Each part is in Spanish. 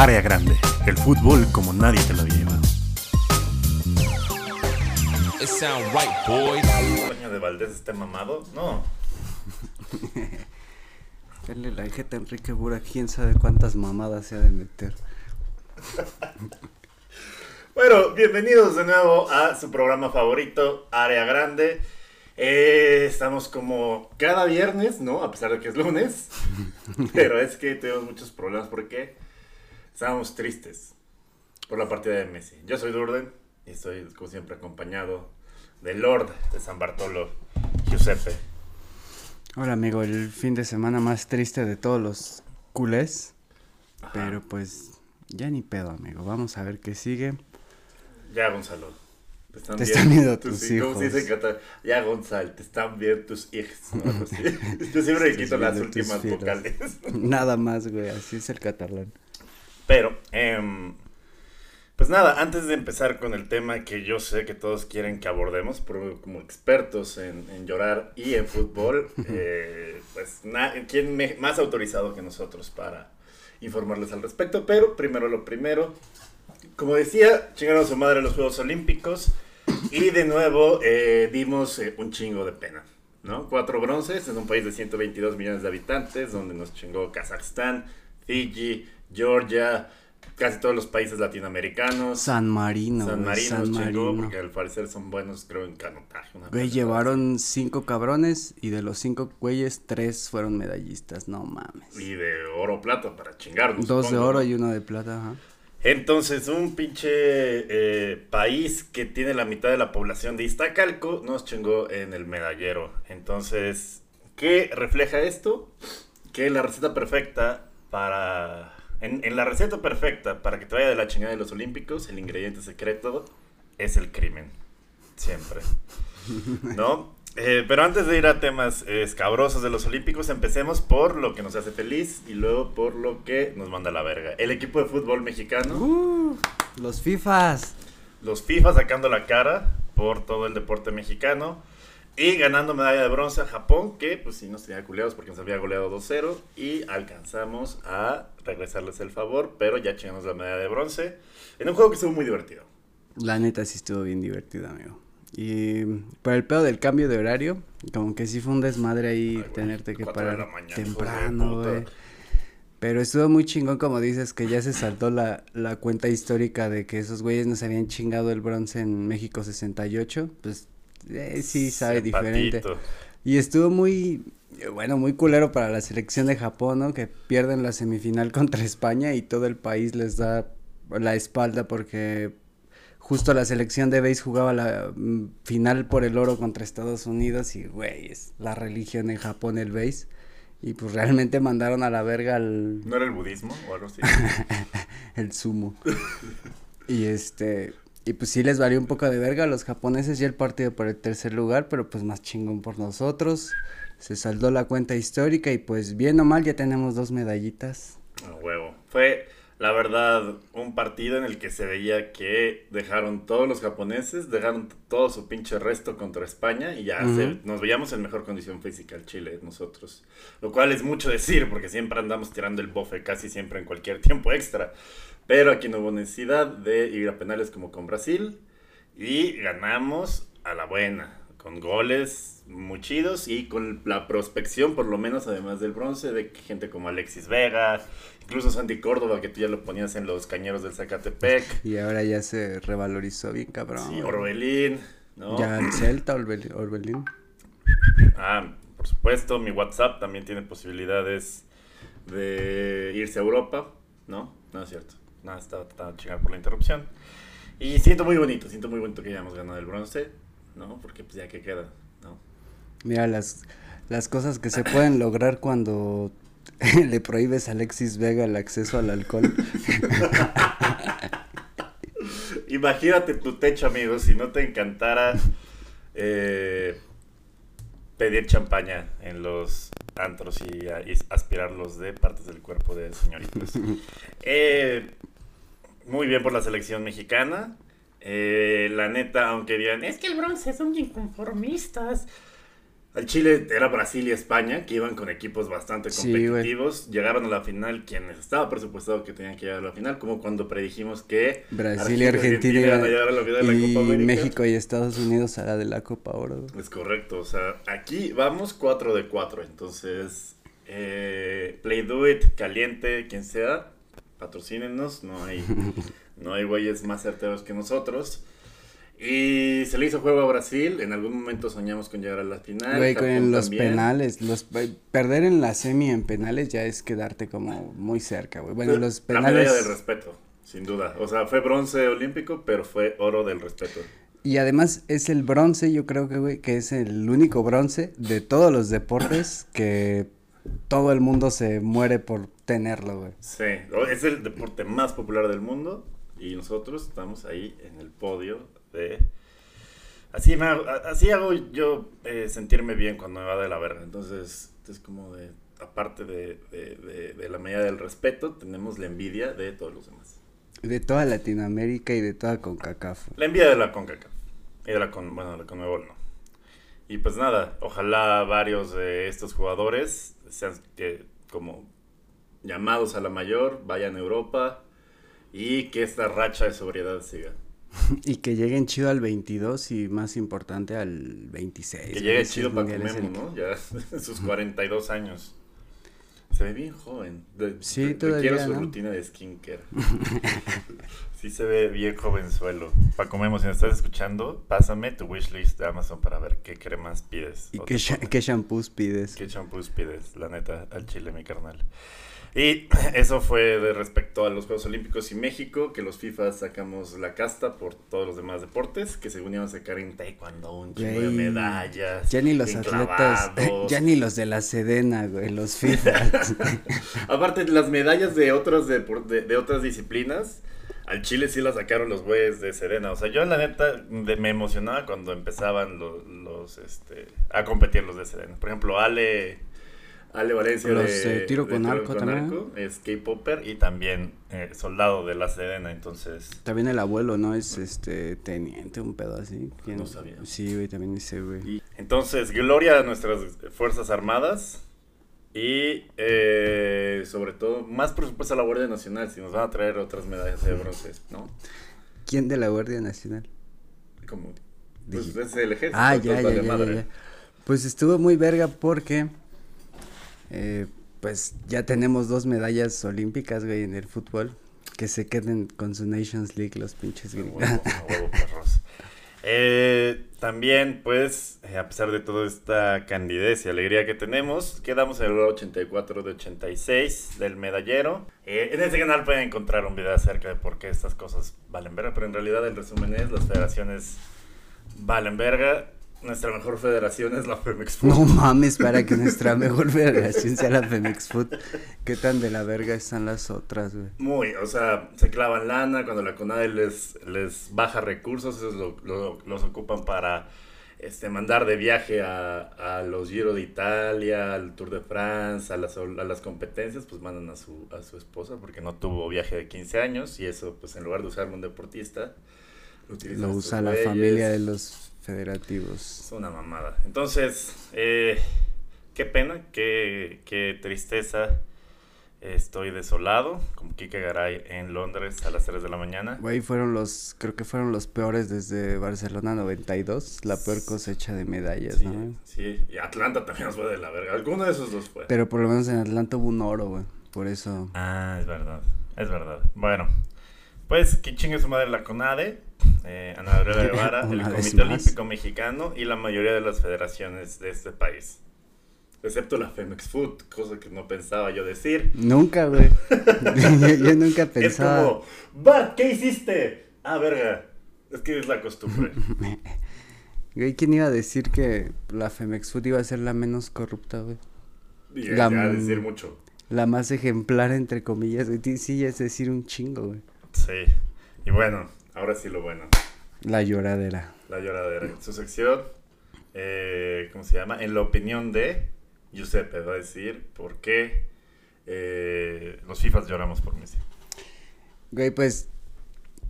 Área grande, el fútbol como nadie te lo había llevado. It sound right, boys. ¿Coño de Valdés esté mamado? No. Dale la jeta a Enrique Bura, quién sabe cuántas mamadas se ha de meter. Bueno, bienvenidos de nuevo a su programa favorito, Área Grande. Eh, estamos como cada viernes, ¿no? A pesar de que es lunes. Pero es que tenemos muchos problemas porque estábamos tristes por la partida de Messi. Yo soy Durden y estoy, como siempre, acompañado del Lord de San Bartolo, Giuseppe. Hola amigo, el fin de semana más triste de todos los culés. Ajá. Pero pues ya ni pedo amigo, vamos a ver qué sigue. Ya, Gonzalo. Te Te están viendo tus ¿cómo se dice en hijos. Ya, Gonzalo, te están viendo tus hijos. ¿no? Yo siempre le quito las viendo tus últimas vocales. Nada más, güey, así es el catalán. Pero, em, pues nada, antes de empezar con el tema que yo sé que todos quieren que abordemos, pero como expertos en, en llorar y en fútbol, eh, pues ¿quién me- más autorizado que nosotros para informarles al respecto? Pero primero lo primero, como decía, chingaron a su madre los Juegos Olímpicos y de nuevo eh, dimos eh, un chingo de pena. ¿no? Cuatro bronces en un país de 122 millones de habitantes, donde nos chingó Kazajstán, Fiji, Georgia, casi todos los países latinoamericanos. San Marino, San Marino San nos chingó Marino. porque al parecer son buenos, creo, en canotaje. Güey, llevaron cinco cabrones y de los cinco güeyes, tres fueron medallistas, no mames. Y de oro o plata para chingarnos. Dos de oro ¿no? y uno de plata, ajá. Entonces, un pinche eh, país que tiene la mitad de la población de Iztacalco nos chingó en el medallero. Entonces, ¿qué refleja esto? Que la receta perfecta para... En, en la receta perfecta para que te vaya de la chingada de los Olímpicos, el ingrediente secreto es el crimen. Siempre. ¿No? Eh, pero antes de ir a temas eh, escabrosos de los Olímpicos, empecemos por lo que nos hace feliz y luego por lo que nos manda a la verga. El equipo de fútbol mexicano, Uh, los FIFAs. los FIFA sacando la cara por todo el deporte mexicano y ganando medalla de bronce a Japón, que pues sí nos tenía culeados porque nos había goleado 2-0 y alcanzamos a regresarles el favor, pero ya chingamos la medalla de bronce en un juego que estuvo muy divertido. La neta sí estuvo bien divertido, amigo. Y por el pedo del cambio de horario, como que sí fue un desmadre ahí Ay, tenerte que parar mañana, temprano, güey. Pero estuvo muy chingón, como dices, que ya se saltó la, la cuenta histórica de que esos güeyes nos habían chingado el bronce en México 68. Pues eh, sí sabe diferente. Y estuvo muy, bueno, muy culero para la selección de Japón, ¿no? Que pierden la semifinal contra España y todo el país les da la espalda porque justo la selección de base jugaba la mm, final por el oro contra Estados Unidos y, güey, es la religión en Japón el base. Y pues realmente mandaron a la verga al, ¿No era el budismo o algo así? el sumo. y este, y pues sí les valió un poco de verga a los japoneses y el partido por el tercer lugar, pero pues más chingón por nosotros. Se saldó la cuenta histórica y pues bien o mal ya tenemos dos medallitas. A huevo. Fue, la verdad, un partido en el que se veía que dejaron todos los japoneses, dejaron todo su pinche resto contra España y ya se- nos veíamos en mejor condición física el Chile, nosotros. Lo cual es mucho decir porque siempre andamos tirando el bofe casi siempre en cualquier tiempo extra. Pero aquí no hubo necesidad de ir a penales como con Brasil y ganamos a la buena, con goles muy chidos y con la prospección, por lo menos, además del bronce, de gente como Alexis Vega, incluso Santi Córdoba, que tú ya lo ponías en los cañeros del Zacatepec, Y ahora ya se revalorizó bien cabrón. sí, Orbelín, ¿no? Ya el Celta, Orbel- Orbelín. Ah, por supuesto, mi WhatsApp también tiene posibilidades de irse a Europa, ¿no? No es cierto. Nada, estaba tratando de chingar por la interrupción. Y siento muy bonito, siento muy bonito que hayamos ganado el bronce, ¿no? Porque pues ya que queda, ¿no? Mira las, las cosas que se pueden lograr cuando le prohíbes a Alexis Vega el acceso al alcohol. Imagínate tu techo, amigos, si no te encantara eh, pedir champaña en los antros y, y aspirarlos de partes del cuerpo de señoritas. Eh, muy bien por la selección mexicana. Eh, la neta, aunque digan, es que el bronce son inconformistas. Al Chile era Brasil y España, que iban con equipos bastante Sí, competitivos. Llegaron a la final quienes estaba presupuestado que tenían que llegar a la final, como cuando predijimos que Brasil y Argentina iban iban- a llegar a la final de la y Copa América. México y Estados Unidos a la de la Copa Oro. Es correcto, o sea, aquí vamos 4 de 4, entonces eh, Play Do It, caliente, quien sea, patrocínenos, no hay, no hay güeyes más certeros que nosotros. Y se le hizo juego a Brasil, en algún momento soñamos con llegar a la final. Güey, con los también. penales, los perder en la semi en penales ya es quedarte como muy cerca, güey. Bueno, los La medalla del penales respeto, sin duda. O sea, fue bronce olímpico, pero fue oro del respeto. y además es el bronce, yo creo que güey, que es el único bronce de todos los deportes que todo el mundo se muere por tenerlo, güey. Sí, es el deporte más popular del mundo y nosotros estamos ahí en el podio de... Así, me hago, así hago yo eh, sentirme bien cuando me va de la verga. Entonces, es como de, aparte de, de- de- de la medida del respeto, tenemos la envidia de todos los demás. De toda Latinoamérica y de toda CONCACAF. La envidia de la CONCACAF. Y de la con, bueno, de la CONMEBOL no. Y pues nada, ojalá varios de estos jugadores sean que como llamados a la mayor, vayan a Europa y que esta racha de sobriedad siga. Y que lleguen chido al 22 y más importante al 26. Que llegue chido para Memo, ¿no? Ya en sus 42 años. Se ve bien joven. De- Sí, de- todavía, Quiero su ¿no? rutina de skincare. sí se ve bien jovenzuelo. Paco Memo, si me estás escuchando, pásame tu wishlist de Amazon para ver qué cremas pides. ¿Y qué, qué shampoos pides? ¿Qué champús pides? La neta, al chile, mi carnal. Y eso fue de respecto a los Juegos Olímpicos y México, que los FIFA sacamos la casta por todos los demás deportes, que según iban a sacar en taekwondo un chingo de medallas. Ya ni los en atletas, ya ni los de la Sedena, güey, los FIFA. Aparte, las medallas de otras, de, de otras disciplinas, al Chile sí las sacaron los güeyes de Serena. O sea, yo la neta de- me emocionaba cuando empezaban los, los, este, a competir los de Serena. Por ejemplo, Ale, Ale Valencia Los de, de tiro con arco también. arco, es K-Popper y también eh, soldado de la Serena. Entonces, También el abuelo, ¿no? Es este teniente, un pedo así. ¿Quién? No sabía. Sí, güey, también dice, güey. y- entonces gloria a nuestras Fuerzas Armadas. Y eh, sobre todo, más presupuesto a la Guardia Nacional, si nos van a traer otras medallas de bronce, ¿no? ¿Quién de la Guardia Nacional? Como, pues es el ejército. Ah, ya, ya, ya, madre. ya. Pues estuvo muy verga porque, eh, pues ya tenemos dos medallas olímpicas, güey, en el fútbol. Que se queden con su Nations League los pinches gringos. huevo, a huevo, perros. Eh, también, pues, eh, a pesar de toda esta candidez y alegría que tenemos, quedamos en el lugar 84 de 86 del medallero. Eh, en este canal pueden encontrar un video acerca de por qué estas cosas valen verga, pero en realidad el resumen es, las federaciones valen verga. Nuestra mejor federación es la Femex Food. No mames, para que nuestra mejor federación sea la Femex Food. ¿Qué tan de la verga están las otras, güey? Muy, o sea, se clavan lana cuando la CONADE les, les baja recursos, esos lo- lo- los ocupan para este, mandar de viaje a, a los Giro de Italia, al Tour de France, a las, a las competencias, pues mandan a su, a su esposa porque no tuvo viaje de 15 años y eso, pues en lugar de usarlo un deportista, lo, utilizan Lo usa la familia de los federativos. Es una mamada. Entonces, eh, qué pena, qué, qué tristeza. Estoy desolado, como Kike Garay en Londres a las 3 de la mañana. Güey, fueron los, creo que fueron los peores desde Barcelona 92, la peor cosecha de medallas, Sí, ¿no? sí, y Atlanta también nos fue de la verga. Alguno de esos dos fue. Pero por lo menos en Atlanta hubo un oro, güey. Por eso. Ah, es verdad, es verdad. Bueno, pues que chingue su madre la CONADE, eh, Ana Gabriela Guevara, el Comité. Olímpico Mexicano y la mayoría de las federaciones de este país. Excepto la Femex Food, cosa que no pensaba yo decir. Nunca, güey. yo, yo nunca Es pensaba. como, Bat, ¿qué hiciste? Ah, verga. Es que es la costumbre. Güey, ¿quién iba a decir que la Femex Food iba a ser la menos corrupta, güey? La- ya decir mucho. La más ejemplar, entre comillas. Sí, Sí, es decir un chingo, güey. Sí. Y bueno, ahora sí lo bueno. La lloradera. La lloradera. Su sección, eh, ¿cómo se llama? En la opinión de Giuseppe va a decir por qué eh, los FIFAs lloramos por Messi. Güey, pues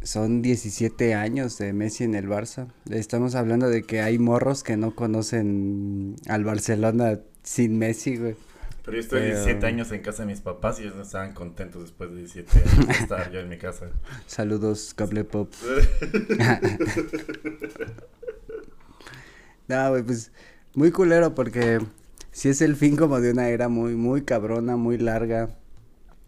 son 17 años de Messi en el Barça. Estamos hablando de que hay morros que no conocen al Barcelona sin Messi, güey. Pero yo estoy Pero- 17 años en casa de mis papás y ellos no estaban contentos después de 17 años de estar yo en mi casa. Saludos, Cable Pop. No, güey, pues muy culero porque si es el fin como de una era muy, muy cabrona, muy larga.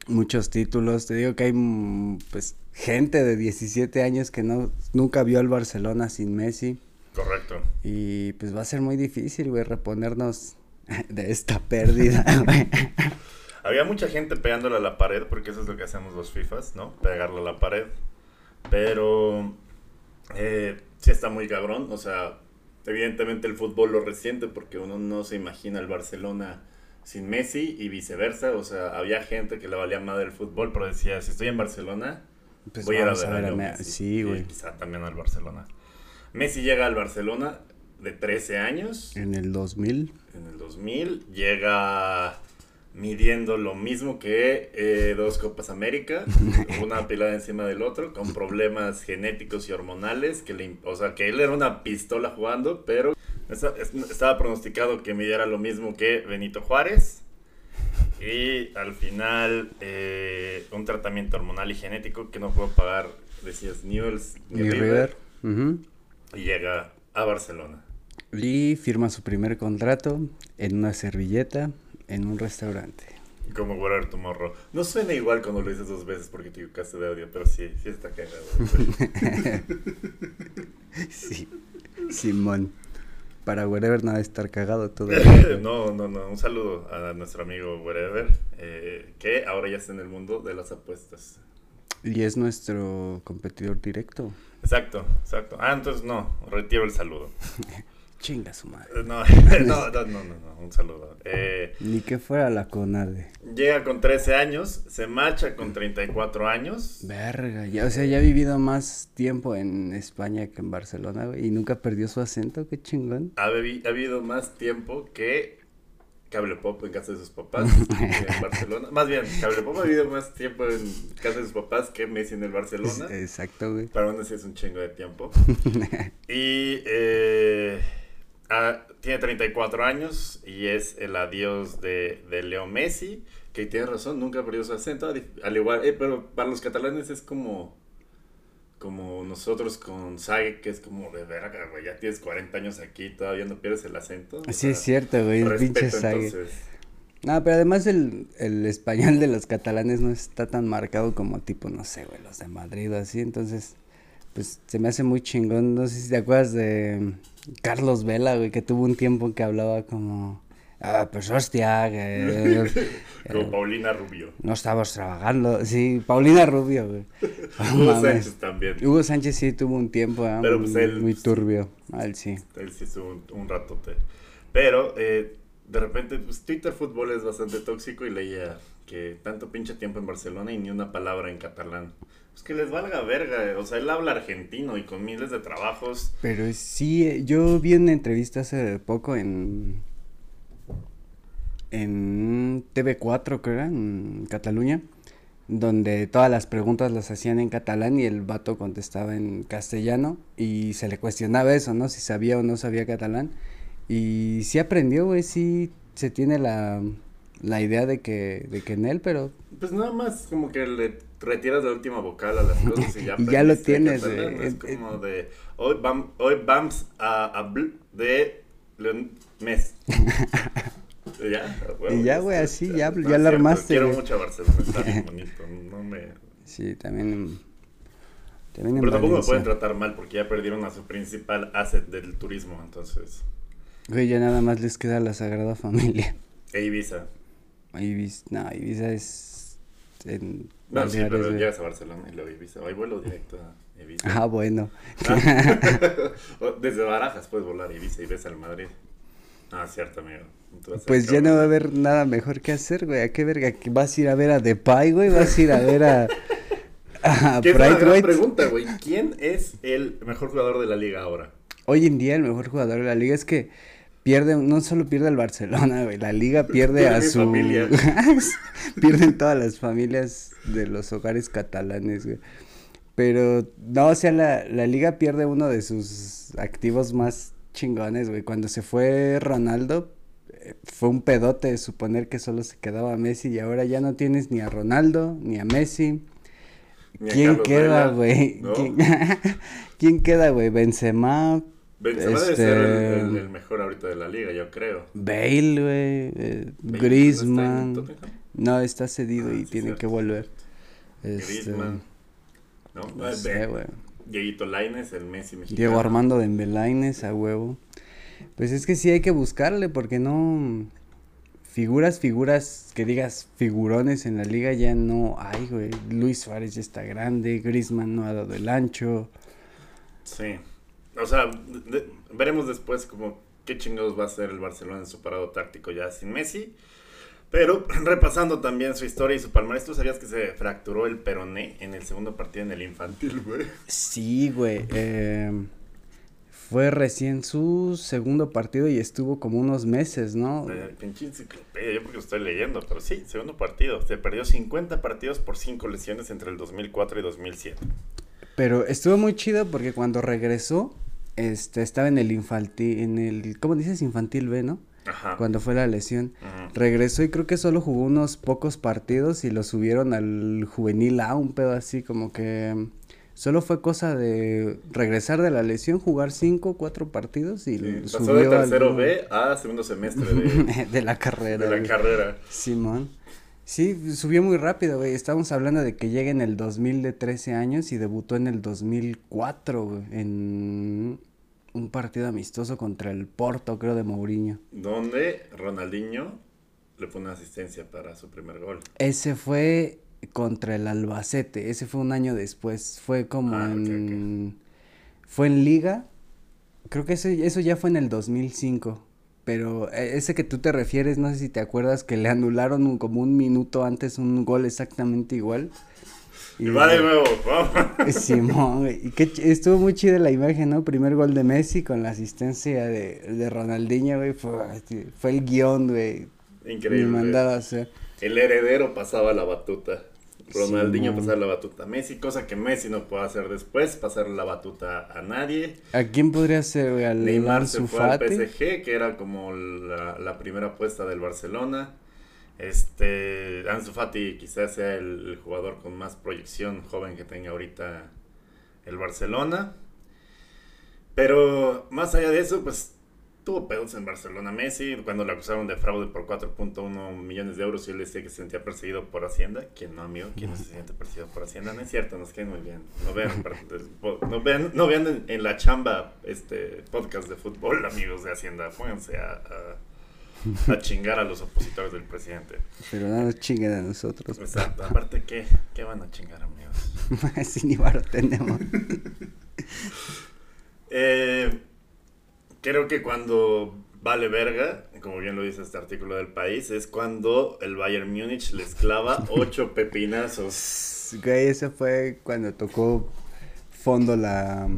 Muchos títulos. Te digo que hay, pues, gente de 17 años que no, nunca vio al Barcelona sin Messi. Correcto. Y pues va a ser muy difícil, güey, reponernos de esta pérdida. Había mucha gente pegándole a la pared, porque eso es lo que hacemos los FIFAs, ¿no? Pegarle a la pared. Pero eh, sí está muy cabrón. O sea, evidentemente el fútbol lo resiente porque uno no se imagina el Barcelona sin Messi y viceversa. O sea, había gente que le valía madre el fútbol, pero decía, si estoy en Barcelona, Pues voy a ir a ver a ver a Messi. sí, Y güey. quizá también al Barcelona. Messi llega al Barcelona de 13 años En el 2000. en el 2000 llega midiendo lo mismo que eh, dos Copas América, una apilada encima del otro, con problemas genéticos y hormonales, que le, o sea, que él era una pistola jugando, pero esta- es- estaba pronosticado que midiera lo mismo que Benito Juárez. Y al final, eh, un tratamiento hormonal y genético que no puedo pagar, decías, Newell's Ni River. Y llega a Barcelona. Y firma su primer contrato en una servilleta en un restaurante. Como Whatever Tomorrow. No suena igual cuando lo dices dos veces porque te equivocaste de audio, pero sí, sí está cagado. Sí. Simón. Para wherever nada de estar cagado todo. el no, no, no. Un saludo a nuestro amigo Whatever, eh, que ahora ya está en el mundo de las apuestas. Y es nuestro competidor directo. Exacto, exacto. Ah, entonces no, retiro el saludo. Chinga su madre. Eh, No, no, no, no, un saludo. Eh, Ni que fuera la CONADE. llega con 13 años, se marcha con 34 años. Verga, ya, o sea, ya ha vivido más tiempo en España que en Barcelona, güey. Y nunca perdió su acento, qué chingón. Ha, bebi- ha habido más tiempo que Cable Pop en casa de sus papás que en Barcelona. Más bien, Cable Pop ha vivido más tiempo en casa de sus papás que Messi en el Barcelona. Exacto, güey. Para uno sí es un chingo de tiempo. y eh, ah, tiene 34 años y es el adiós de, de Leo Messi, que tiene razón, nunca perdió su acento, al igual, eh, pero para los catalanes es como como nosotros con Sague, que es como de verga, güey, ya tienes 40 años aquí, todavía no pierdes el acento. Sí, es cierto, güey. El pinche Sague. No, pero además el, el español de los catalanes no está tan marcado como tipo, no sé, güey, los de Madrid o así. Entonces, pues se me hace muy chingón. No sé si te acuerdas de Carlos Vela, güey, que tuvo un tiempo en que hablaba como, ah, pues hostia, que Como eh, Paulina Rubio. no estamos trabajando. Sí, Paulina Rubio, güey. Hugo mames. Sánchez también. Hugo Sánchez sí tuvo un tiempo, Pero, muy, pues, él, muy turbio. Él sí. Él sí estuvo un, un ratote. Pero eh, de repente, pues Twitter Fútbol es bastante tóxico y leía que tanto pinche tiempo en Barcelona y ni una palabra en catalán. Pues que les valga verga. O sea, él habla argentino y con miles de trabajos. Pero sí, yo vi una entrevista hace poco en en TV4, creo en Cataluña, donde todas las preguntas las hacían en catalán y el vato contestaba en castellano y se le cuestionaba eso, ¿no? Si sabía o no sabía catalán. Y sí aprendió, güey, sí se tiene la, la idea de que, de que en él, pero Pues nada más como que le retiras la última vocal a las cosas y ya, Y ya lo tienes, güey. Es Eh, como de, hoy, vam- hoy vamos a hablar de Leon Mes. Y ya, huevo, Y ya, güey, así, ya- no, ya la cierto, armaste, Quiero güey. mucho a Barcelona, está bien bonito. No me... sí, también, Pero tampoco me pueden tratar mal porque ya perdieron a su principal asset del turismo, entonces. Güey, ya nada más les queda la Sagrada Familia. E Ibiza. Ibiza, no, Ibiza es en No, sí, pero llegas a Barcelona y luego Ibiza. Hoy vuelo directo a Ibiza. Ah, bueno. O Desde Barajas puedes volar a Ibiza y ves al Madrid. Ah, cierto, amigo. Pues ya no va a haber nada mejor que hacer, güey. ¿A qué verga? ¿Que ¿Vas a ir a ver a Depay, güey? ¿Vas a ir a ver a, a Que es gran Braithwaite? pregunta, güey. ¿Quién es el mejor jugador de la liga ahora? Hoy en día el mejor jugador de la liga es que pierde, no solo pierde el Barcelona, güey. La liga pierde a su... familia. Pierden todas las familias de los hogares catalanes, güey. Pero, no, o sea, la, la liga pierde uno de sus activos más chingones, güey. Cuando se fue Ronaldo, eh, fue un pedote suponer que solo se quedaba Messi y ahora ya no tienes ni a Ronaldo, ni a Messi. Ni a ¿Quién Carlos queda, güey? ¿no? ¿Quién... quién queda, güey? Benzema, Benzema debe Este- ser el, el- el mejor ahorita de la liga, yo creo. Bale, güey, eh, Griezmann. ¿no está? No, cedido Ah, y sí, tiene cierto, que volver. Este, Griezmann. ¿No? no sé, güey. Dieguito Lainez, el Messi mexicano. Diego Armando de Embelaines a huevo. Pues es que sí hay que buscarle porque no figuras, figuras que digas figurones en la liga ya no hay, güey. Luis Suárez ya está grande, Griezmann no ha dado el ancho. Sí. O sea, de- veremos después como qué chingados va a hacer el Barcelona en su parado táctico ya sin Messi. Pero repasando también su historia y su palmarés, ¿tú sabías que se fracturó el peroné en el segundo partido en el infantil, güey? Sí, güey. eh, fue recién su segundo partido y estuvo como unos meses, ¿no? Eh, Pinche enciclopedia, yo porque lo estoy leyendo, pero sí, segundo partido. Se perdió 50 partidos por 5 lesiones entre el 2004 y 2007. Pero estuvo muy chido porque cuando regresó, este, estaba en el infantil, en el, ¿cómo dices? Infantil B, ¿no? Ajá. Cuando fue la lesión. Ujú. Regresó y creo que solo jugó unos pocos partidos y lo subieron al juvenil A, un pedo así, como que mm, solo fue cosa de regresar de la lesión, jugar cinco, cuatro partidos y Sí, l- pasó subió de tercero al- B a segundo semestre de, de la carrera. de la güey. carrera. Simón. Sí, subió muy rápido, güey. Estamos hablando de que llega en el 2000 de 13 años y debutó en el 2004, güey, en un partido amistoso contra el Porto, creo, de Mourinho. Donde Ronaldinho le pone una asistencia para su primer gol. Ese fue contra el Albacete, ese fue un año después, fue como Ah, en... Fue en Liga, creo que eso, eso ya fue en el 2005, pero eh, ese que tú te refieres, no sé si te acuerdas que le anularon un- como un minuto antes un gol exactamente igual. Y va de nuevo, vamos. Simón, y ch- estuvo muy chida la imagen, ¿no? Primer gol de Messi con la asistencia de, de Ronaldinho, güey, fue, fue el guion, güey, Increíble. me mandaba a hacer. El heredero pasaba la batuta. Ronaldinho Simón. pasaba la batuta a Messi, cosa que Messi no puede hacer después, pasar la batuta a nadie. ¿A quién podría ser, güey? ¿Al Neymar se fue al? PSG, que era como la, la primera apuesta del Barcelona. Este, Ansu Fati quizás sea el, el jugador con más proyección joven que tenga ahorita el Barcelona. Pero más allá de eso, pues tuvo pedos en Barcelona Messi. Cuando le acusaron de fraude por 4.1 millones de euros, y él decía que se sentía perseguido por Hacienda. ¿Quién no, amigo? ¿Quién no se siente perseguido por Hacienda? No es cierto, nos caen muy bien. No vean, no vean, no vean en, en la chamba este podcast de fútbol, amigos de Hacienda. Pónganse a, a, a chingar a los opositores del presidente. Pero no nos chinguen a nosotros. Exacto. Aparte, ¿qué, qué van a chingar, amigos? Así ni varo tenemos. Eh, creo que cuando vale verga, como bien lo dice este artículo del país, es cuando el Bayern Múnich les clava ocho pepinazos. Güey, ese fue cuando tocó fondo la...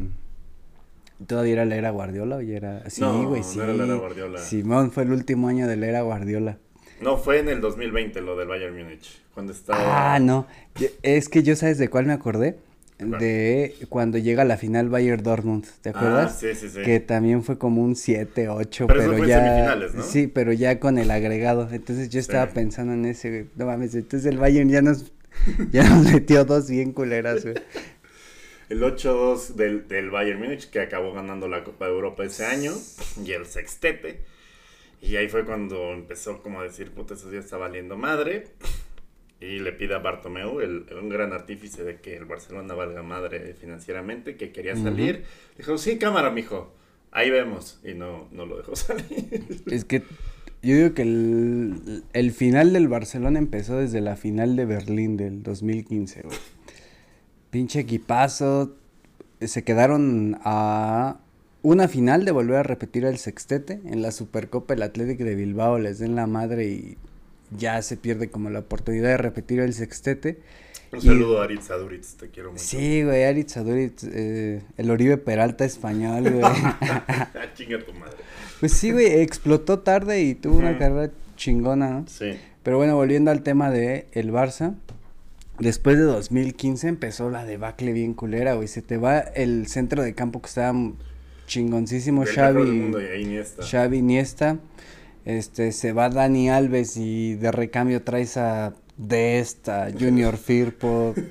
¿Todavía era la era Guardiola o ya era...? Sí, No, güey, no sí. era la era Guardiola. Simón fue el último año de la era Guardiola. No, fue en el 2020 lo del Bayern Múnich, cuando estaba... Ah, no. Es que yo, ¿sabes de cuál me acordé? De cuando llega la final Bayern Dortmund, ¿te Ah, acuerdas? sí, sí, sí. Que también fue como un 7, 8, Pero pero, eso fue en ya... semifinales, ¿no? Sí, pero ya con el agregado. Entonces yo estaba Sí. pensando en ese, güey. No mames, entonces el Bayern ya nos, ya nos metió dos bien culeras, güey. El 8-2 del, del Bayern Múnich, que acabó ganando la Copa de Europa ese año, y el sextete. Y ahí fue cuando empezó como a decir, puta, eso ya está valiendo madre. Y le pide a Bartomeu, el, un gran artífice de que el Barcelona valga madre financieramente, que quería salir. Dijo, sí, cámara, mijo. Ahí vemos. Y no, no lo dejó salir. Es que yo digo que el, el final del Barcelona empezó desde la final de Berlín del 2015, güey. Pinche equipazo. Se quedaron a una final de volver a repetir el sextete. En la Supercopa el Athletic de Bilbao les den la madre y ya se pierde como la oportunidad de repetir el sextete. Un Y- saludo a Aritz Aduritz, te quiero mucho. Sí, güey, Aritz Aduriz, eh, el Oribe Peralta español, güey. Ah, Chinga tu madre. pues sí, güey, explotó tarde y tuvo una carrera chingona, ¿no? Sí. Pero bueno, volviendo al tema de el Barça, después de 2015 empezó la debacle bien culera, güey. Se te va el centro de campo que estaba chingoncísimo, Xavi, Iniesta. Xavi Iniesta. Este, se va Dani Alves y de recambio traes a Desta, Junior Firpo.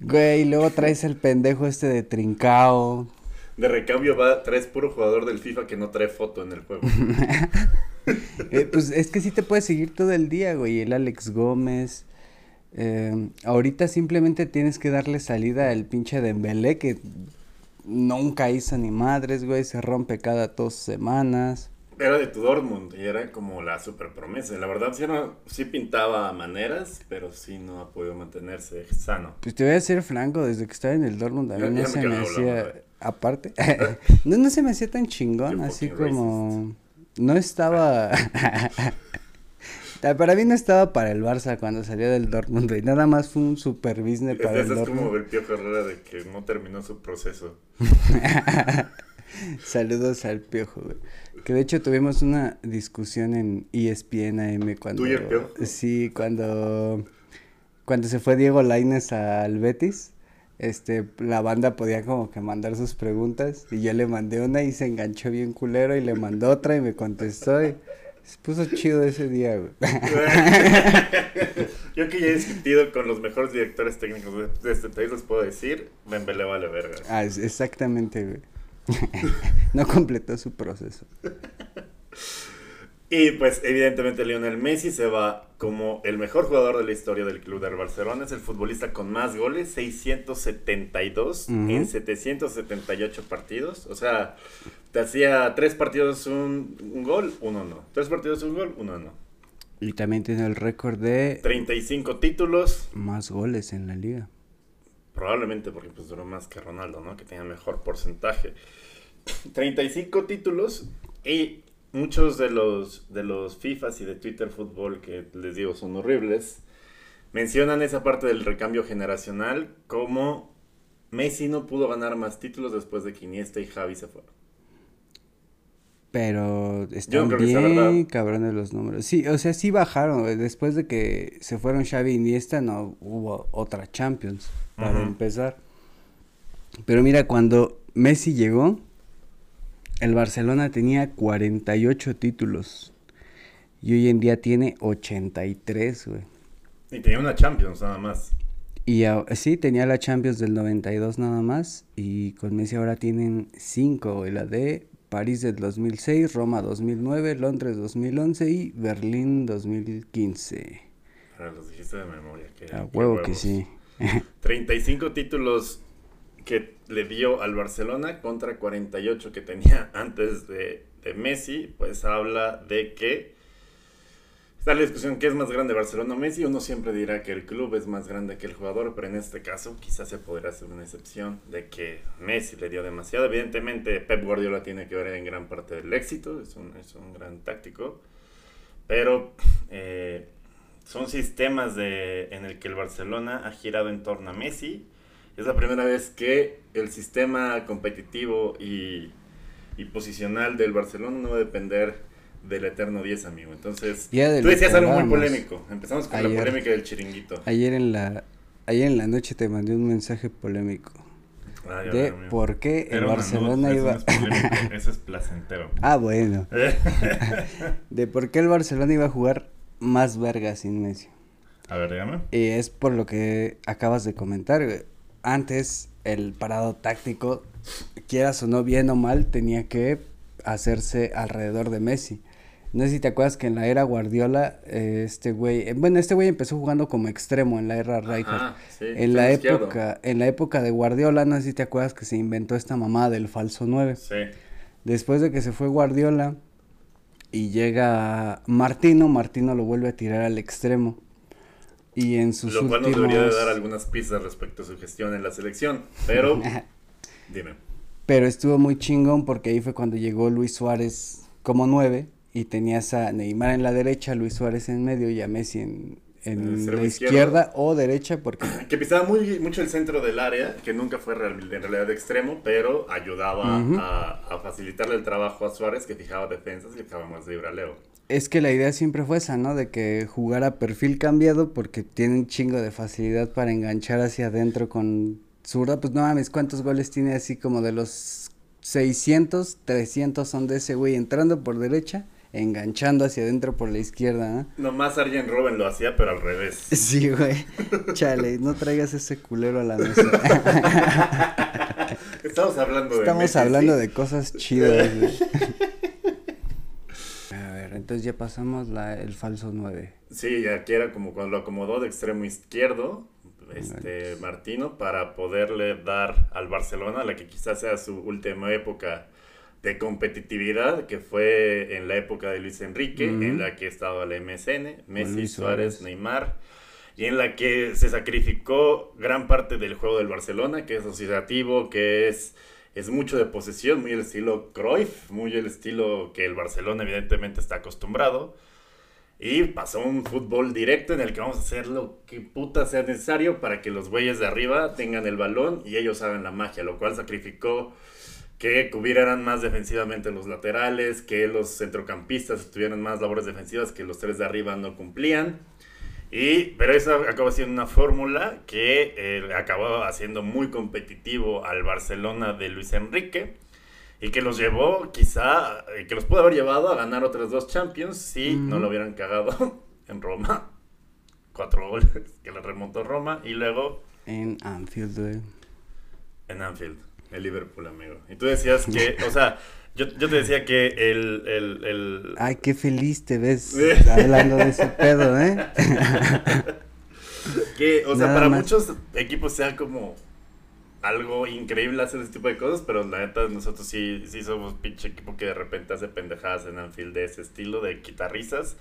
Güey, y luego traes el pendejo este de Trincao. De recambio va, traes puro jugador del FIFA que no trae foto en el juego. Eh, pues es que sí te puedes seguir todo el día, güey. El Alex Gómez. Eh, ahorita simplemente tienes que darle salida al pinche Dembélé que nunca hizo ni madres, güey. Se rompe cada dos semanas. Era de tu Dortmund y era como la super promesa. La verdad sí, era- sí pintaba maneras, pero sí no ha podido mantenerse sano. Pues te voy a ser franco, desde que estaba en el Dortmund a mí no me se me hacía, aparte, no, no se me hacía tan chingón, You're así como, no estaba, para mí no estaba para el Barça cuando salió del Dortmund, güey, nada más fue un super business para el Este es como Dortmund. el Pío Herrera de que no terminó su proceso. Saludos al Piojo, güey. Que de hecho tuvimos una discusión en ESPN AM cuando... ¿Tú y el Piojo? Sí, cuando... Cuando se fue Diego Lainez al Betis, este, la banda podía como que mandar sus preguntas y yo le mandé una y se enganchó bien culero y le mandó otra y me contestó y se puso chido ese día, güey. Yo que ya he discutido con los mejores directores técnicos de, este país, les puedo decir, Dembélé vale verga. Ah, exactamente, güey. no completó su proceso. Y pues evidentemente Lionel Messi se va como el mejor jugador de la historia del club del Barcelona. Es el futbolista con más goles, 672 Ujú. en 778 partidos. O sea, te hacía tres partidos un, un gol, uno no. Tres partidos un gol, uno no. Y también tiene el récord de 35 títulos, más goles en la liga. Probablemente porque pues duró más que Ronaldo, ¿no? Que tenía mejor porcentaje. 35 títulos y muchos de los de los FIFAs y de Twitter Fútbol que les digo son horribles mencionan esa parte del recambio generacional como Messi no pudo ganar más títulos después de que Iniesta y Javi se fueron. Pero Yo están verdad. bien cabrones los números. Sí, o sea, sí bajaron. Después de que se fueron Xavi y Iniesta, no hubo otra Champions, para empezar. Pero mira, cuando Messi llegó, el Barcelona tenía 48 títulos. Y hoy en día tiene 83, güey. Y tenía una Champions nada más. Y a- sí, tenía la Champions del 92 nada más. Y con Messi ahora tienen 5, güey. La de París del 2006, Roma 2009, Londres 2011 y Berlín 2015. Ahora los dijiste de memoria. Que, A huevo que sí. 35 títulos que le dio al Barcelona contra 48 que tenía antes de, Messi, pues habla de que está la discusión que es más grande Barcelona o Messi. Uno siempre dirá que el club es más grande que el jugador, pero en este caso quizás se podrá hacer una excepción de que Messi le dio demasiado. Evidentemente Pep Guardiola tiene que ver en gran parte del éxito, es un, es un gran táctico, pero eh, son sistemas de, en el que el Barcelona ha girado en torno a Messi. Es la primera vez que el sistema competitivo y, y posicional del Barcelona no va a depender del eterno 10, amigo. Entonces, tú decías algo muy polémico. Empezamos con la polémica del chiringuito. Ayer en la ayer en la noche te mandé un mensaje polémico Ay, de mío. por qué el Barcelona iba Eso no es polémico, eso es placentero. Ah, bueno. De por qué el Barcelona iba a jugar más verga sin Messi. A ver, dígame. Y es por lo que acabas de comentar, güey. Antes, el parado táctico, quieras o no, bien o mal, tenía que hacerse alrededor de Messi. No sé si te acuerdas que en la era Guardiola, eh, este güey, eh, bueno, este güey empezó jugando como extremo en la era Rijkaard. Sí, en la izquierdo. época, en la época de Guardiola, no sé si te acuerdas que se inventó esta mamada del falso 9. Sí. Después de que se fue Guardiola y llega Martino, Martino lo vuelve a tirar al extremo. Y en sus Lo cual nos últimos... debería de dar algunas pistas respecto a su gestión en la selección. Pero, dime. Pero estuvo muy chingón porque ahí fue cuando llegó Luis Suárez como nueve y tenías a Neymar en la derecha, Luis Suárez en medio y a Messi en, en la izquierda, o derecha porque Que pisaba muy, mucho el centro del área, que nunca fue real- en realidad de extremo, pero ayudaba a, a facilitarle el trabajo a Suárez, que fijaba defensas y dejaba más libre a Leo. Es que la idea siempre fue esa, ¿no? De que jugara perfil cambiado porque tiene un chingo de facilidad para enganchar hacia adentro con zurda. Pues no mames, ¿cuántos goles tiene así como de los 600, 300 son de ese güey entrando por derecha, enganchando hacia adentro por la izquierda, ¿no? Nomás Arjen Robben lo hacía, pero al revés. Sí, güey. Chale, no traigas ese culero a la mesa. Estamos hablando de Estamos Messi, hablando sí. de cosas chidas, güey. A ver, entonces ya pasamos la, el falso 9. Sí, aquí era como cuando lo acomodó de extremo izquierdo, este Martino, para poderle dar al Barcelona la que quizás sea su última época de competitividad, que fue en la época de Luis Enrique, Ujú. en la que estaba la MSN, Messi, Luis Suárez, Suárez. Neymar, y en la que se sacrificó gran parte del juego del Barcelona, que es asociativo, que es, es mucho de posesión, muy el estilo Cruyff, muy el estilo que el Barcelona evidentemente está acostumbrado. Y pasó un fútbol directo en el que vamos a hacer lo que puta sea necesario para que los güeyes de arriba tengan el balón y ellos hagan la magia, lo cual sacrificó que cubrieran más defensivamente los laterales, que los centrocampistas tuvieran más labores defensivas que los tres de arriba no cumplían. Y, pero eso acabó siendo una fórmula que eh, acabó haciendo muy competitivo al Barcelona de Luis Enrique y que los llevó quizá, eh, que los pudo haber llevado a ganar otras dos Champions si no lo hubieran cagado en Roma. Cuatro goles que le remontó Roma y luego En Anfield, en Anfield, el Liverpool, amigo. Y tú decías que, o sea, yo, yo te decía que el... el, el Ay, qué feliz te ves hablando de ese pedo, ¿eh? que, o sea, Nada para más. muchos equipos sea como algo increíble hacer ese tipo de cosas, pero la neta nosotros sí, sí somos pinche equipo que de repente hace pendejadas en Anfield de ese estilo, de quitar risas.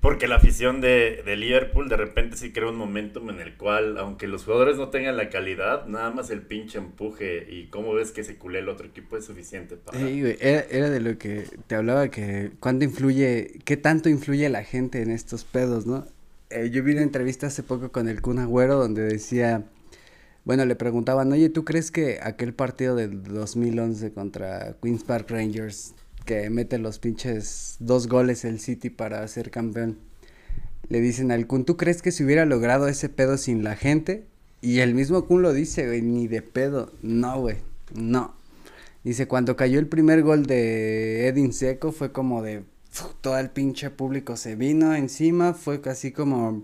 Porque la afición de, de Liverpool de repente sí crea un momentum en el cual, aunque los jugadores no tengan la calidad, nada más el pinche empuje y cómo ves que se culé el otro equipo es suficiente para... Sí, güey, era, de lo que te hablaba que cuánto influye, qué tanto influye la gente en estos pedos, ¿no? Eh, yo vi una entrevista hace poco con el Kun Agüero donde decía, bueno, le preguntaban, oye, ¿tú crees que aquel partido del 2011 contra Queens Park Rangers, que mete los pinches dos goles el City para ser campeón, le dicen al Kun, ¿tú crees que se hubiera logrado ese pedo sin la gente? Y el mismo Kun lo dice, güey, ni de pedo, no, güey, no. Dice, cuando cayó el primer gol de Edin Seco fue como de todo el pinche público se vino encima, fue casi como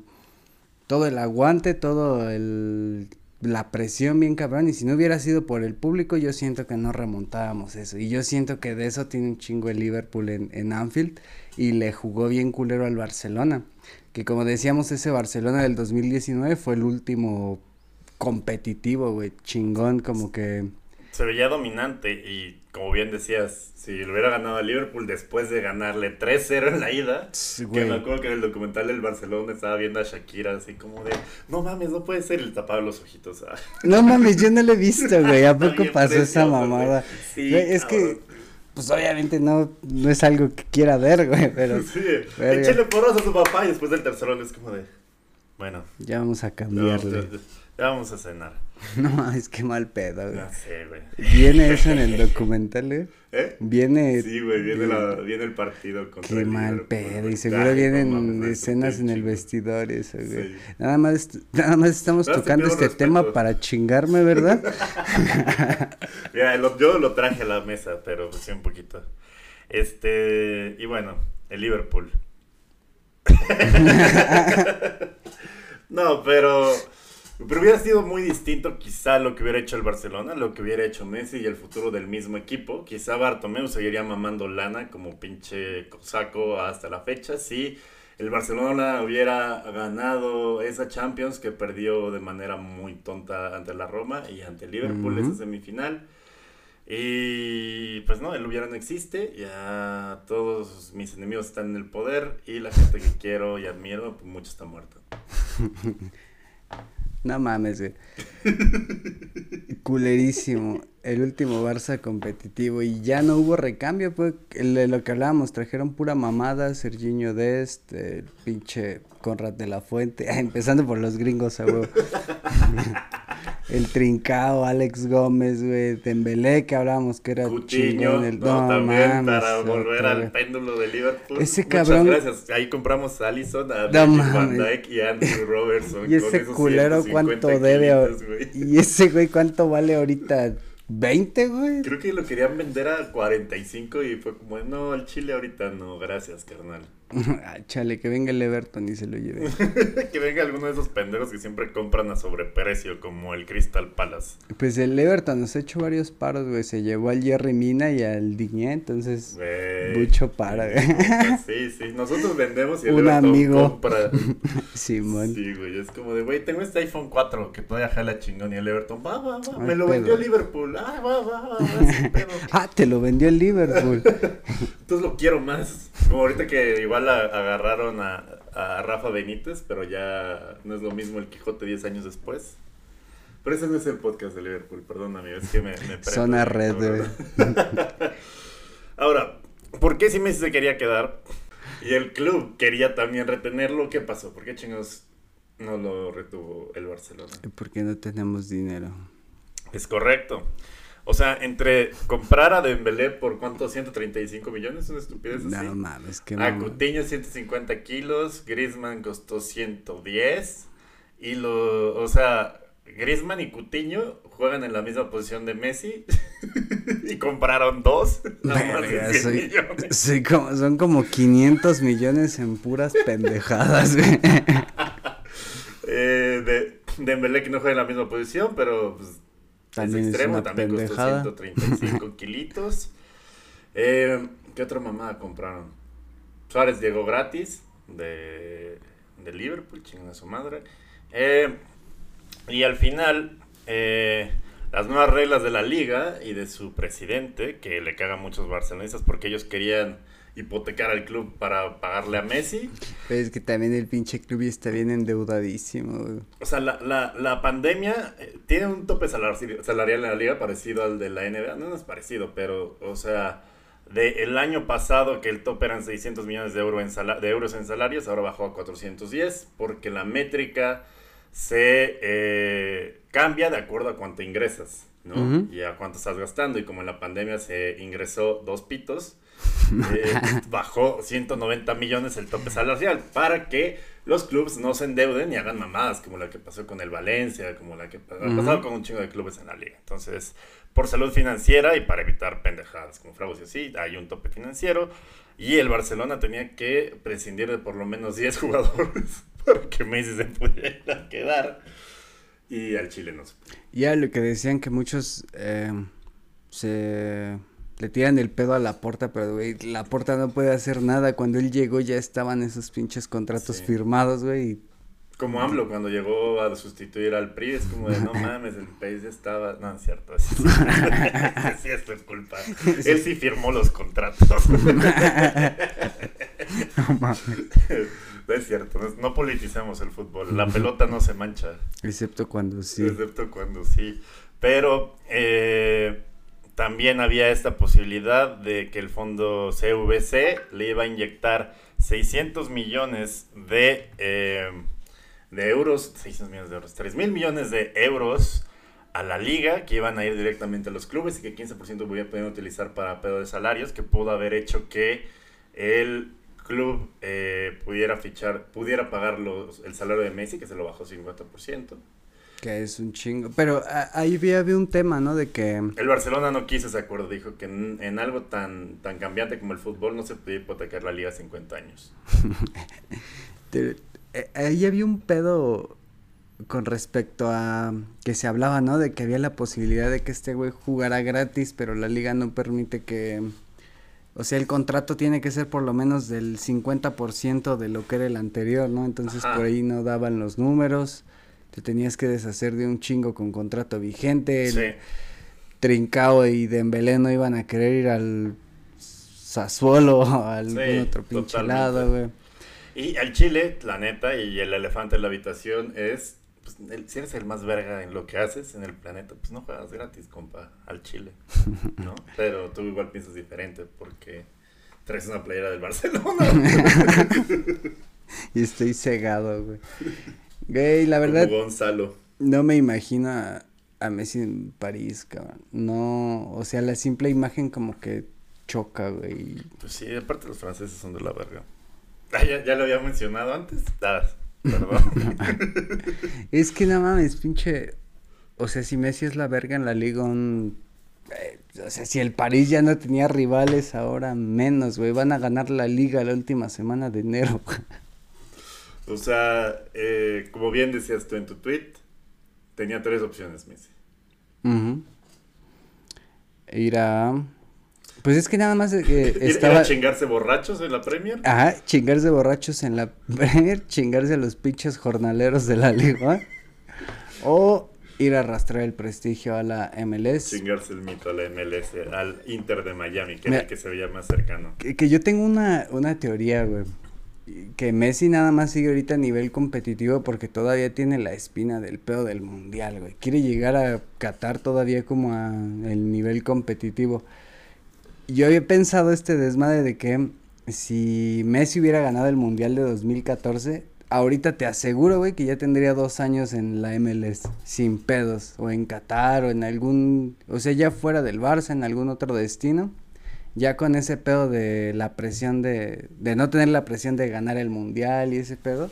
todo el aguante, todo el la presión bien cabrón y si no hubiera sido por el público yo siento que no remontábamos eso. Y yo siento que de eso tiene un chingo el Liverpool en, en Anfield y le jugó bien culero al Barcelona que como decíamos ese Barcelona del 2019 fue el último competitivo güey chingón como que Se veía dominante y como bien decías, si lo hubiera ganado a Liverpool después de ganarle 3-0 en la ida, Sí, que me acuerdo que en el documental del Barcelona estaba viendo a Shakira así como de, no mames, no puede ser, le tapaba los ojitos. No mames, yo no lo he visto, güey. ¿A poco pasó esa precioso, mamada? Sí, Güey, es cabrón. que, pues obviamente no, no es algo que quiera ver, güey, pero Sí, échale porros a su papá y después del tercer gol es como de, bueno, ya vamos a cambiarle. ya- ya vamos a cenar. No mames, qué mal pedo, güey. No sé, güey. Viene eso en el documental, güey. ¿Eh? Viene. Sí, güey, viene, la, viene el partido contra Qué el mal pedo. Y seguro Ay, vienen escenas en el vestidor eso, güey. Sí. Nada más, nada más estamos tocando este respeto. tema para chingarme, ¿verdad? Mira, lo- yo lo traje a la mesa, pero pues, sí un poquito. Este, y bueno, el Liverpool. no, pero, pero hubiera sido muy distinto quizá lo que hubiera hecho el Barcelona, lo que hubiera hecho Messi y el futuro del mismo equipo. Quizá Bartomeu seguiría mamando lana como pinche cosaco hasta la fecha. Si el Barcelona hubiera ganado esa Champions que perdió de manera muy tonta ante la Roma y ante el Liverpool Ujú. esa semifinal. Y pues no, el hubiera no existe, ya todos mis enemigos están en el poder y la gente que quiero y admiro, pues mucho está muerto. No mames, güey. Culerísimo. El último Barça competitivo y ya no hubo recambio, pues, el lo que hablábamos, trajeron pura mamada, Serginho Dest, el pinche Conrad de la Fuente, ah, empezando por los gringos, a huevo. el Trincao, Alex Gómez, güey, Dembélé, que hablábamos que era chingón. El... no, también mames, para volver otra al péndulo de Liverpool. Ese Muchas cabrón- gracias. Ahí compramos a Allison, a No Van. Dijk y a Andrew Robertson. Y ese culero 150 cuánto debe. güey. Y ese güey cuánto vale ahorita. ¿20, güey? Creo que lo querían vender a 45 y fue como, no, al Chile ahorita no, gracias, carnal. Ah, Chale, que venga el Everton y se lo lleve. que venga alguno de esos pendejos que siempre compran a sobreprecio, como el Crystal Palace. Pues el Everton nos ha hecho varios paros, güey. Se llevó al Jerry Mina y al Digné, entonces. Mucho para, güey. Sí, sí, nosotros vendemos y el Un Everton amigo. compra. Simón. Sí, güey, es como de, güey, tengo este iPhone 4 que todavía jala chingón y el Everton, va, va, va, Ay, me lo pedo. vendió Liverpool, ah, va, va, va, va. Ah, te lo vendió el Liverpool. Entonces lo quiero más. Como ahorita que igual a- agarraron a, a Rafa Benítez, pero ya no es lo mismo el Quijote 10 años después. Pero ese no es el podcast de Liverpool, perdón amigo, es que me, me Zona red, güey. Ahora, ¿por qué si Messi se quería quedar y el club quería también retenerlo? ¿Qué pasó? ¿Por qué chingados no lo retuvo el Barcelona? Porque no tenemos dinero. Es correcto. O sea, entre comprar a Dembélé por cuánto, 135 millones, una estupidez así. No mames, qué A mamá. Coutinho 150 kilos, Griezmann costó 110 y lo, o sea, Griezmann y Coutinho juegan en la misma posición de Messi y compraron dos. Verga, 100 soy- soy como- son como 500 millones en puras pendejadas. Eh, de Dembélé que no juega en la misma posición, pero pues, También es es extremo, una también pendejada. costó 135 kilitos. Eh, ¿Qué otra mamada compraron? Suárez llegó gratis de, de Liverpool, chingan a su madre. Eh, y al final, eh, las nuevas reglas de la liga y de su presidente, que le cagan muchos barcelonistas porque ellos querían hipotecar al club para pagarle a Messi. Pero es que también el pinche club está bien endeudadísimo, güey. O sea, la, la, la pandemia eh, tiene un tope salar- salarial en la liga parecido al de la NBA. No, no es parecido, pero, o sea, de el año pasado que el tope eran 600 millones de, euro en de euros en salarios, ahora bajó a 410 porque la métrica se eh, cambia de acuerdo a cuánto ingresas, ¿no? Ujú. Y a cuánto estás gastando. Y como en la pandemia se ingresó dos pitos, eh, bajó 190 millones el tope salarial para que los clubes no se endeuden y hagan mamadas como la que pasó con el Valencia, como la que pa- ha Ujú. pasado con un chingo de clubes en la liga. Entonces, por salud financiera y para evitar pendejadas como fraudes y así, hay un tope financiero y el Barcelona tenía que prescindir de por lo menos 10 jugadores para que Messi se pudiera quedar y al Chile no se pudo. Ya lo que decían que muchos eh, se le tiran el pedo a la porta, pero güey, la porta no puede hacer nada. Cuando él llegó ya estaban esos pinches contratos Sí. firmados, güey. y- Como AMLO cuando llegó a sustituir al PRI, es como de no mames, el país ya estaba. No, es cierto. Sí, sí, es tu culpa. Él sí firmó los contratos. No mames. No es cierto, no, politicemos el fútbol. La pelota no se mancha, Excepto cuando sí. excepto cuando sí. Pero eh, también había esta posibilidad de que el fondo CVC le iba a inyectar 600 millones de, eh, de euros, 600 millones de euros, 3 mil millones de euros a la liga que iban a ir directamente a los clubes y que 15% voy a poder utilizar para pedo de salarios que pudo haber hecho que el club eh, pudiera fichar, pudiera pagar los, el salario de Messi que se lo bajó 50%. Que es un chingo. Pero a- ahí había, había un tema, ¿no? De que El Barcelona no quiso ese acuerdo, dijo que en, en algo tan, tan cambiante como el fútbol no se podía hipotecar la liga a 50 años. te- eh, ahí había un pedo con respecto a que se hablaba, ¿no? De que había la posibilidad de que este güey jugara gratis, pero la liga no permite que... O sea, el contrato tiene que ser por lo menos del 50% de lo que era el anterior, ¿no? Entonces Ajá. por ahí no daban los números, te tenías que deshacer de un chingo con contrato vigente, el Sí. Trincao y Dembélé no iban a querer ir al Sassuolo o a algún Sí, otro pinche lado, güey. Y al Chile, la neta, y el elefante en la habitación es, pues, el- si eres el más verga en lo que haces en el planeta, pues no juegas gratis, compa, al Chile, ¿no? Pero tú igual piensas diferente porque traes una playera del Barcelona. Y estoy cegado, güey. Güey, la verdad, Como Gonzalo. no me imagino a, a Messi en París, cabrón. No, o sea, la simple imagen como que choca, güey. Pues sí, aparte los franceses son de la verga. Ah, ya, ya lo había mencionado antes. Ah, perdón. Es que no mames, pinche. O sea, si Messi es la verga en la liga, un. eh, o sea, si el París ya no tenía rivales, ahora menos, güey. Van a ganar la liga la última semana de enero. o sea, eh, como bien decías tú en tu tweet, tenía tres opciones, Messi. Ujú. Ir a. Pues es que nada más eh, ir estaba. a chingarse borrachos en la Premier. Ajá, chingarse borrachos en la Premier, chingarse a los pinches jornaleros de la liga. O ir a arrastrar el prestigio a la MLS. Chingarse el mito a la MLS, al Inter de Miami, que Mira. era el que se veía más cercano. Que, que yo tengo una, una teoría, güey. Que Messi nada más sigue ahorita a nivel competitivo porque todavía tiene la espina del pedo del mundial, güey. Quiere llegar a Qatar todavía como a el nivel competitivo. Yo había pensado este desmadre de que si Messi hubiera ganado el mundial de 2014, ahorita te aseguro, güey, que ya tendría dos años en la MLS, sin pedos, o en Qatar, o en algún, o sea, ya fuera del Barça, en algún otro destino ya con ese pedo de la presión de, de no tener la presión de ganar el mundial y ese pedo,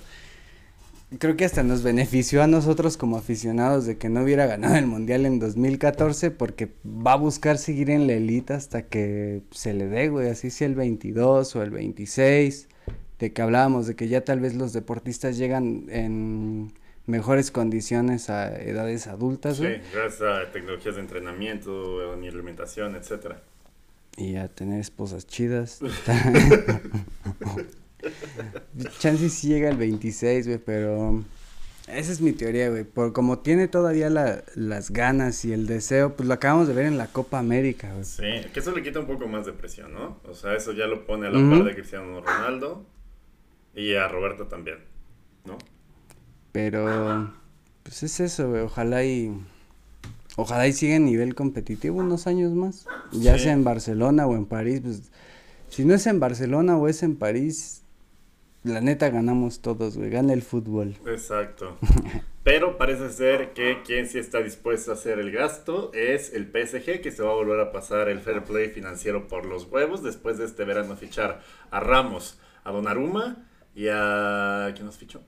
creo que hasta nos benefició a nosotros como aficionados de que no hubiera ganado el mundial en 2014 porque va a buscar seguir en la elite hasta que se le dé, güey, así sea el 22 o el 26, de que hablábamos de que ya tal vez los deportistas llegan en mejores condiciones a edades adultas, Sí, güey. gracias a tecnologías de entrenamiento, a mi alimentación, etcétera. Y a tener esposas chidas. Chance sí llega el 26, güey, pero esa es mi teoría, güey. Por como tiene todavía la- las ganas y el deseo, pues lo acabamos de ver en la Copa América, güey. Sí, que eso le quita un poco más de presión, ¿no? O sea, eso ya lo pone a la Ujú. par de Cristiano Ronaldo y a Roberto también, ¿no? Pero, pues es eso, güey. Ojalá y. Ojalá y siga en nivel competitivo unos años más. Ya Sí. sea en Barcelona o en París, pues. Si no es en Barcelona o es en París, la neta ganamos todos, güey. Gana el fútbol. Exacto. Pero parece ser que quien sí está dispuesto a hacer el gasto es el PSG, que se va a volver a pasar el fair play financiero por los huevos después de este verano fichar a Ramos, a Donnarumma y a... ¿Quién nos fichó?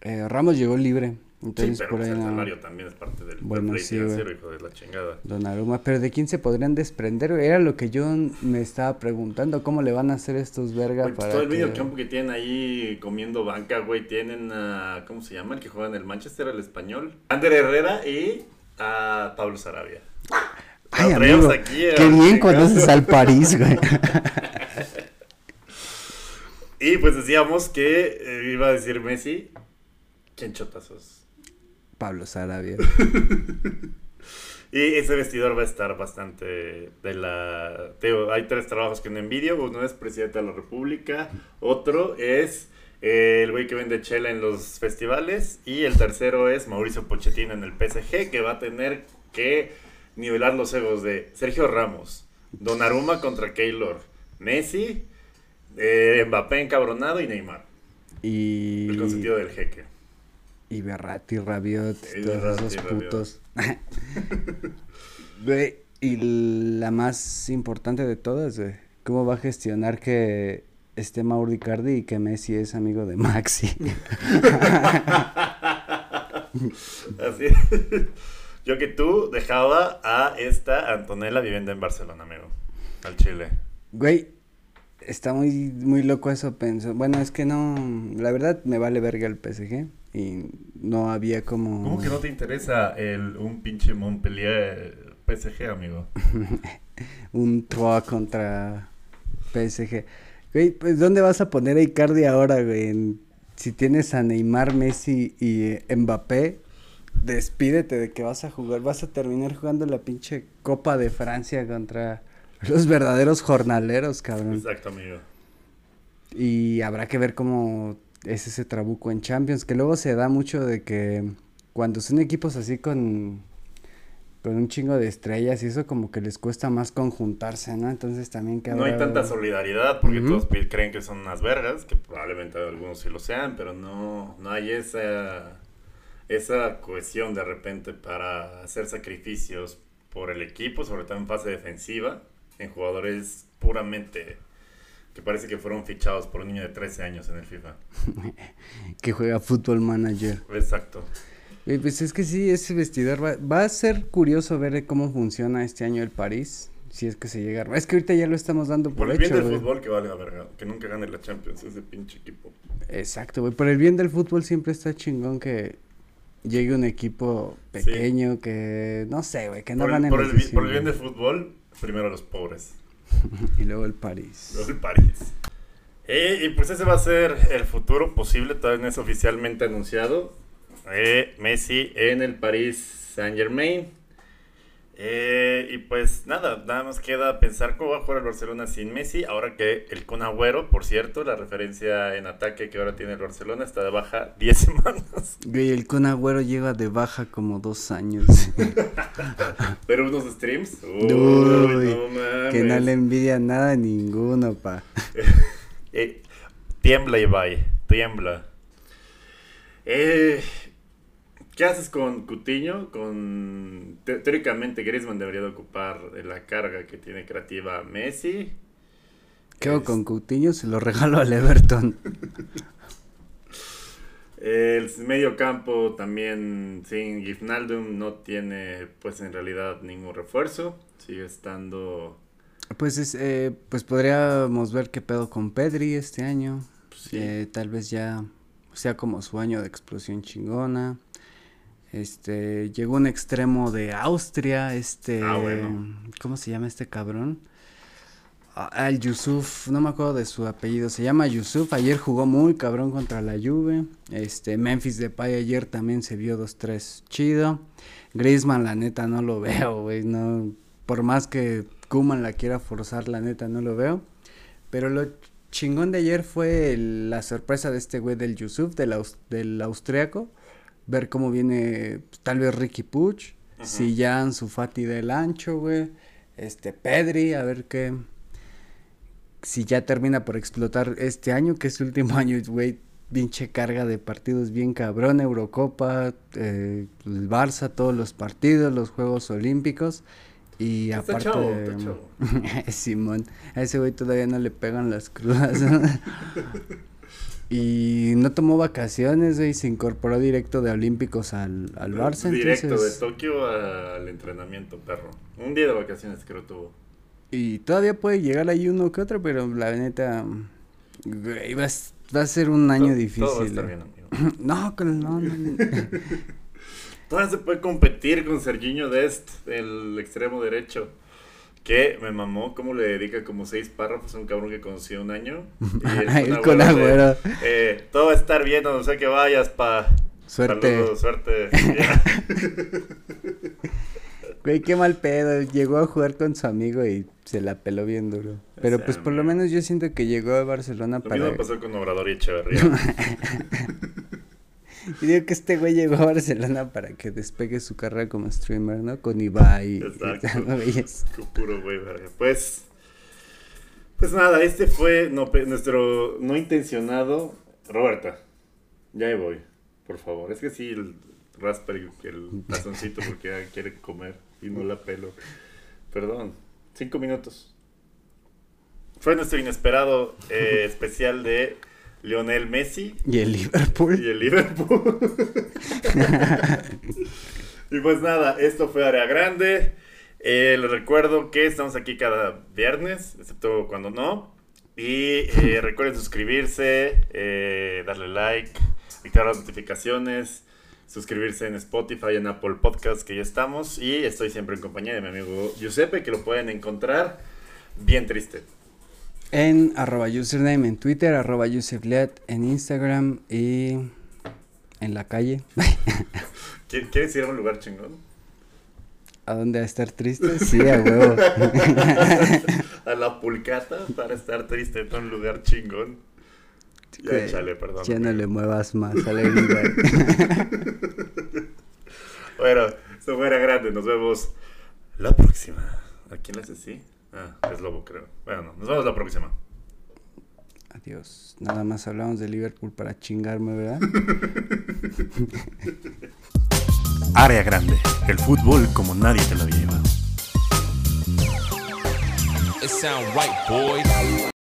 Eh, Ramos llegó libre. Entonces sí, pero por pues el no- salario también es parte del Bueno, sí, financiero, hijo de la chingada. Donnarumma, pero ¿de quién se podrían desprender? Era lo que yo me estaba preguntando, ¿cómo le van a hacer estos verga Güey, pues para todo el que- que tienen ahí comiendo banca, güey, tienen a... ¿Cómo se llama? El que juega en el Manchester, el español. Ander Herrera y a Pablo Sarabia. Ay, amigo, aquí, qué bien conoces al París, güey. Y pues decíamos que eh, iba a decir Messi, ¿quién chotazos? Pablo Sarabia. Y ese vestidor va a estar bastante de la... digo, hay tres trabajos que no envidio. Uno es presidente de la República. Otro es eh, el güey que vende chela en los festivales. Y el tercero es Mauricio Pochettino en el PSG, que va a tener que nivelar los egos de Sergio Ramos, Donnarumma contra Keylor, Messi, eh, Mbappé encabronado y Neymar. Y... El consentido del jeque. Y Berratti, Rabiot, todos Berratti, esos putos. Güey, y la más importante de todas, güey. ¿Cómo va a gestionar que esté Mauro Icardi y que Messi es amigo de Maxi? Así. Yo que tú dejaba a esta Antonella viviendo en Barcelona, amigo. Al Chile. Güey, está muy, muy loco eso, pensó. Bueno, es que no, la verdad me vale verga el PSG y no había como... ¿Cómo que no te interesa el, un pinche Montpellier PSG, amigo? un Troa contra PSG. Güey, pues ¿dónde vas a poner a Icardi ahora, güey? En- si tienes a Neymar, Messi y eh, Mbappé, despídete de que vas a jugar. Vas a terminar jugando la pinche Copa de Francia contra los verdaderos jornaleros, cabrón. Exacto, amigo. Y habrá que ver cómo es ese trabuco en Champions, que luego se da mucho de que cuando son equipos así con, con un chingo de estrellas y eso como que les cuesta más conjuntarse, ¿no? Entonces también que No hay tanta solidaridad porque Ujú. todos pi- creen que son unas vergas, que probablemente algunos sí lo sean, pero no, no hay esa, esa cohesión de repente para hacer sacrificios por el equipo, sobre todo en fase defensiva, en jugadores puramente que parece que fueron fichados por un niño de 13 años en el FIFA. que juega fútbol manager. Exacto. Y pues es que sí, ese vestidor va, va a ser curioso ver cómo funciona este año el París. Si es que se llega. Es que ahorita ya lo estamos dando por, Por el hecho. bien del fútbol que vale la verga, que nunca gane la Champions ese pinche equipo. Exacto, güey. Por el bien del fútbol siempre está chingón que llegue un equipo pequeño que. No sé, güey, que no por, el, gane por, el, por el bien del fútbol, primero los pobres. Y luego el París. Los de París. Eh, y pues ese va a ser el futuro posible, todavía no es oficialmente anunciado. Eh, Messi en el París Saint Germain. Eh, y pues nada, nada más queda pensar cómo va a jugar el Barcelona sin Messi. Ahora que el Kun Agüero, por cierto, la referencia en ataque que ahora tiene el Barcelona, está de baja 10 semanas. Güey, el Kun Agüero lleva de baja como dos años. Pero unos streams. Uy, Uy, no mames. que no le envidia nada a ninguno, pa. Eh, tiembla, Ibai, tiembla. Eh, ¿Qué haces con Cutiño? Con te- teóricamente Griezmann debería de ocupar la carga que tiene creativa Messi. ¿Qué hago Es- con Coutinho? Se lo regalo al Everton. El medio campo también sin Gifnaldum no tiene pues en realidad ningún refuerzo. Sigue estando Pues es, eh, pues podríamos ver qué pedo con Pedri este año. pues, sí, Eh, tal vez ya sea como su año de explosión chingona. Este, llegó un extremo de Austria, este, Ah, bueno. ¿cómo se llama este cabrón? Ah, Al Yusuf, no me acuerdo de su apellido, se llama Yusuf, ayer jugó muy cabrón contra la Juve, este, Memphis Depay ayer también se vio 2-3 chido, Griezmann la neta no lo veo, güey, no, por más que Kuman la quiera forzar, la neta no lo veo, pero lo chingón de ayer fue el- la sorpresa de este güey del Yusuf, del, aus- del austriaco, ver cómo viene pues, tal vez Ricky Puch, si ya Ansu Fati del ancho, güey, este Pedri, a ver qué, si ya termina por explotar este año, que es su último año, güey, pinche carga de partidos bien cabrón, Eurocopa, eh, el Barça, todos los partidos, los Juegos Olímpicos. Y Está aparte, chavo, está chavo. Simón, a ese güey todavía no le pegan las crudas. y no tomó vacaciones, güey, se incorporó directo de Olímpicos al, al Barça. Directo entonces, de Tokio al entrenamiento, perro. Un día de vacaciones creo tuvo. Y todavía puede llegar ahí uno que otro, pero la neta, güey, va, va a ser un año Todo- difícil. Todo va a estar bien, amigo. No, con- no, no, no. Todavía se puede competir con Serginho Dest, el extremo derecho. Que me mamó cómo le dedica como seis párrafos a un cabrón que conoció un año. Y El Agüero. eh, todo va a estar bien donde sea que vayas, pa. Suerte. Saludos, suerte. Güey, qué mal pedo. Llegó a jugar con su amigo y se la peló bien duro. Pero pues por lo menos yo siento que llegó a Barcelona Lo para... mismo pasó con Obrador y Echeverría. Y digo que este güey llegó a Barcelona para que despegue su carrera como streamer, ¿no? Con Ibai. y-. Qué puro güey, verga. Pues. Pues nada, este fue no, nuestro no intencionado. Roberta, ya ahí voy, por favor. Es que sí, el raspa el, el tazoncito porque ya quiere comer y no la pelo. Perdón, cinco minutos. Fue nuestro inesperado eh, especial de Lionel Messi Y el Liverpool. y el Liverpool. y pues nada, esto fue Área Grande. Eh, les recuerdo que estamos aquí cada viernes, excepto cuando no. Y eh, recuerden suscribirse, eh, darle like, activar las notificaciones, suscribirse en Spotify, en Apple Podcast, que ya estamos. Y estoy siempre en compañía de mi amigo Giuseppe, que lo pueden encontrar bien triste. En arroba username en Twitter, arroba Yuseflet en Instagram y en la calle. ¿Qui- ¿Quieres ir a un lugar chingón? ¿A dónde a estar triste? Sí, a huevo. a la pulcata para estar triste en un lugar chingón. Ya, chale, perdón. Ya no le muevas más la. Bueno, esto fue Era grande. Nos vemos la próxima. ¿A quién le hace así? Ah, es lobo, creo. Bueno, no, nos vemos la próxima. Adiós. Nada más hablamos de Liverpool para chingarme, ¿verdad? Área grande, el fútbol como nadie te lo había llevado. It sound right, boys.